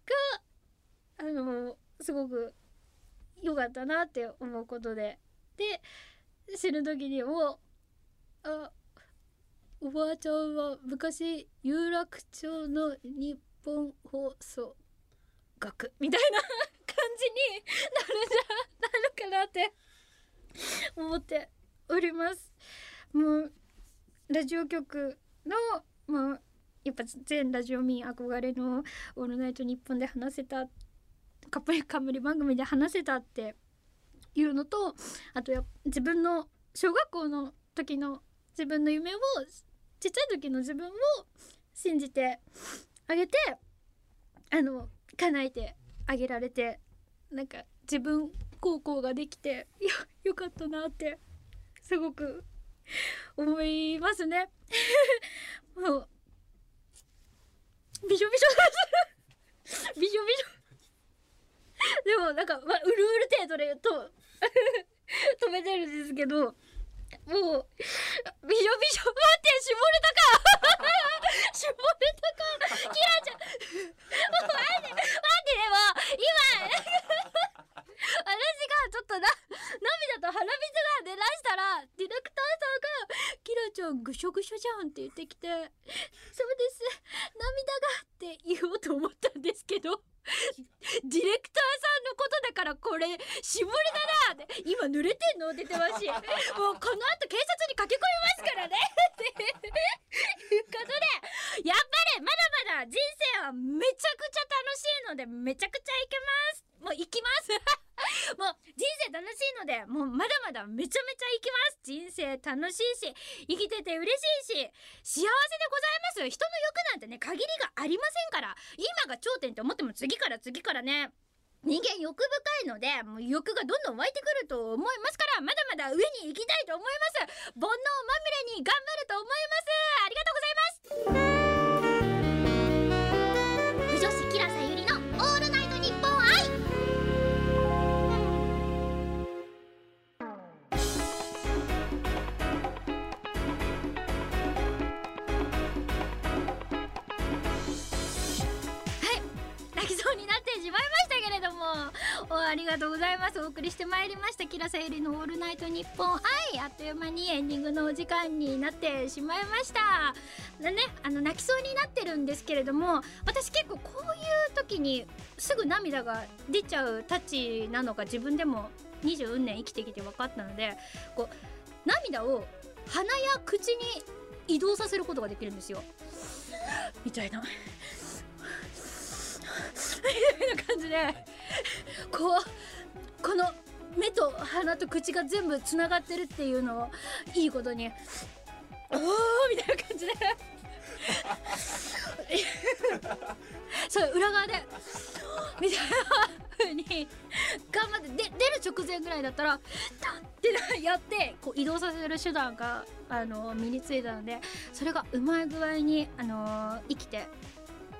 があのすごく良かったなって思うことで。で死ぬ時にもあおばあちゃんは昔有楽町の日本放送学みたいな 感じになるんじゃないのかなって思っております。もうラジオ局のもうやっぱ全ラジオ民憧れの「オールナイトニッポン」で話せたカップリ冠番組で話せたっていうのとあとや自分の小学校の時の自分の夢をちっちゃい時の自分を信じてあげてあの叶えてあげられてなんか自分高校ができて よよかったなってすごく思いますね。もうびしょびしょ びしょびしょ。でもなんか、まあ、うるうる程度でと止めてるんですけどもうびしょびしょ待って絞れたか。絞れたか。キラちゃん。待って待ってでも今。私がちょっとな涙と鼻水が出だしたらディレクターさんが「キラちゃんぐしょぐしょじゃん」って言ってきて「そうです。涙が」って言おうと思ったんですけどディレクターさんのことだからこれ絞りだなって今濡れてんの？出てますし。もうこの後警察に駆け込みますからね。っていうことでやっぱりまだまだ人生はめちゃくちゃ楽しいのでめちゃくちゃいけます。もう行きます。もう人生楽しいのでもうまだまだめちゃめちゃ行きます。人生楽しいし生きてて嬉しいし幸せでございます人の欲なんてね限りがありませんから。今が頂点って思っても次から次からね人間欲深いのでもう欲がどんどん湧いてくると思いますからまだまだ上に行きたいと思います。煩悩まみれに頑張ると思います。ありがとうございます。しまいましたけれどもおありがとうございますお送りしてまいりました。キラさゆりのオールナイトニッポン。愛あっという間にエンディングのお時間になってしまいました。でねあの泣きそうになってるんですけれども私結構こういう時にすぐ涙が出ちゃうたちなのか自分でも20年生きてきて分かったのでこう涙を鼻や口に移動させることができるんですよ。みたいな。みたいな感じでこうこの目と鼻と口が全部つながってるっていうのをいいことに。おーみたいな感じで。そう裏側で。みたいな風に頑張ってで出る直前ぐらいだったらダンってやってこう移動させる手段があの身についたのでそれがうまい具合にあの生きて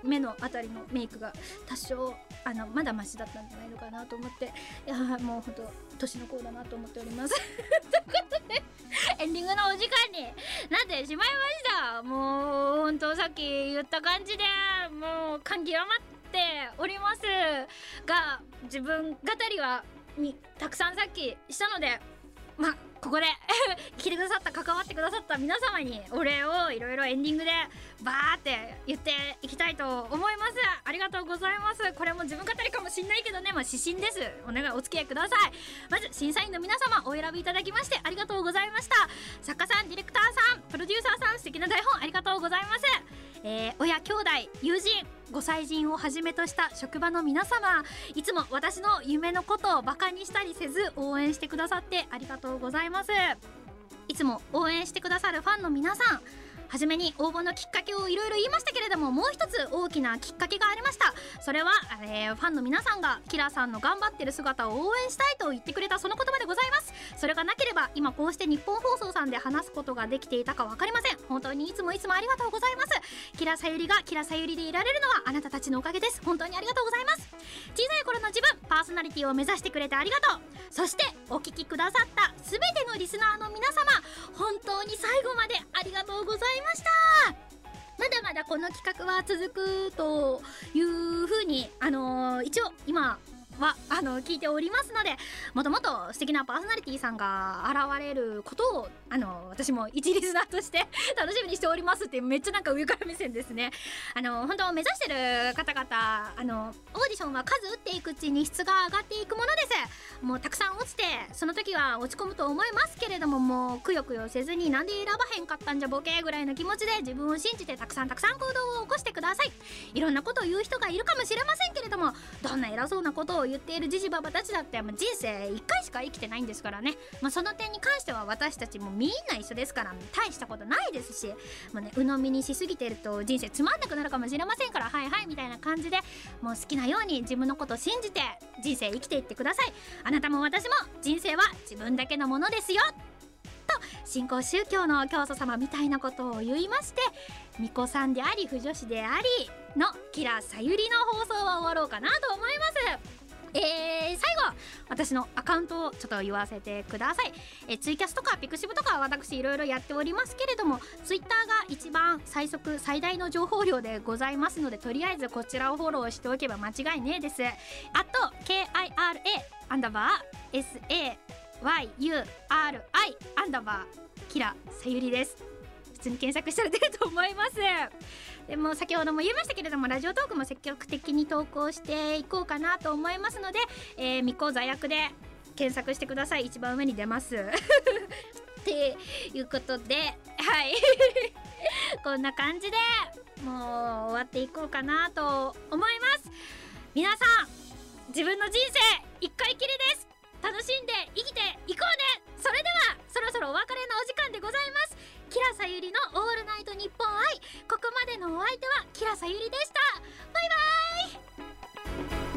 目のあたりのメイクが多少あのまだマシだったんじゃないのかなと思って。いやもうほんと年の子だなと思っております。ということでエンディングのお時間になってしまいました。もうほんとさっき言った感じでもう感極まっておりますが自分語りはみたくさんさっきしたのでまあここで聞いてくださった関わってくださった皆様にお礼をいろいろエンディングでバーって言っていきたいと思います。ありがとうございます。これも自分語りかもしんないけどね。まあ指針です。お願いお付き合いください。まず審査員の皆様お選びいただきましてありがとうございました。作家さんディレクターさんプロデューサーさん素敵な台本ありがとうございます。えー親兄弟友人ご祭神をはじめとした職場の皆様いつも私の夢のことをバカにしたりせず応援してくださってありがとうございます。いつも応援してくださるファンの皆さんはじめに応募のきっかけをいろいろ言いましたけれどももう一つ大きなきっかけがありました。それは、えーファンの皆さんがキラさんの頑張ってる姿を応援したいと言ってくれたその言葉でございます。それがなければ今こうして日本放送さんで話すことができていたか分かりません。本当にいつもいつもありがとうございます。キラさゆりがキラさゆりでいられるのはあなたたちのおかげです。本当にありがとうございます。小さい頃の自分パーソナリティを目指してくれてありがとう。そしてお聞きくださった全てのリスナーの皆様本当に最後までありがとうございます。ました。まだまだこの企画は続くというふうに、あのー一応今はあの聞いておりますのでもともと素敵なパーソナリティさんが現れることをあの私も一リスナーとして楽しみにしておりますってめっちゃなんか上から目線ですね。あの本当目指してる方々あのオーディションは数打っていくうちに質が上がっていくものです。もうたくさん落ちてその時は落ち込むと思いますけれどももうくよくよせずになんで選ばへんかったんじゃボケぐらいの気持ちで自分を信じてたくさんたくさん行動を起こしてください。いろんなことを言う人がいるかもしれませんけれどもどんな偉そうなことを言っているじじばばたちだって、まあ、人生1回しか生きてないんですからね、まあ、その点に関しては私たちもみんな一緒ですから大したことないですし。もうね鵜呑みにしすぎてると人生つまんなくなるかもしれませんから。はいはいみたいな感じで。もう好きなように自分のことを信じて人生生きていってください。あなたも私も人生は自分だけのものですよ。と新興宗教の教祖様みたいなことを言いまして巫女さんであり不女子でありのキラさゆりの放送は終わろうかなと思います。えー、最後私のアカウントをちょっと言わせてください、えーツイキャスとかピクシブとか私いろいろやっておりますけれどもツイッターが一番最速最大の情報量でございますのでとりあえずこちらをフォローしておけば間違いねえです。あと KIRA アンダーバー SAYURI アンダーバーキラさゆりです。普通に検索したら出ると思います。でも先ほども言いましたけれどもラジオトークも積極的に投稿していこうかなと思いますので、えー、未講座役で検索してください。一番上に出ます。っていうことではい。こんな感じでもう終わっていこうかなと思います。皆さん自分の人生一回きりです。楽しんで生きていこうね。それではそろそろお別れのお時間でございます。キラサユリのオールナイトニッポン愛。ここまでのお相手はキラサユリでした。バイバイ。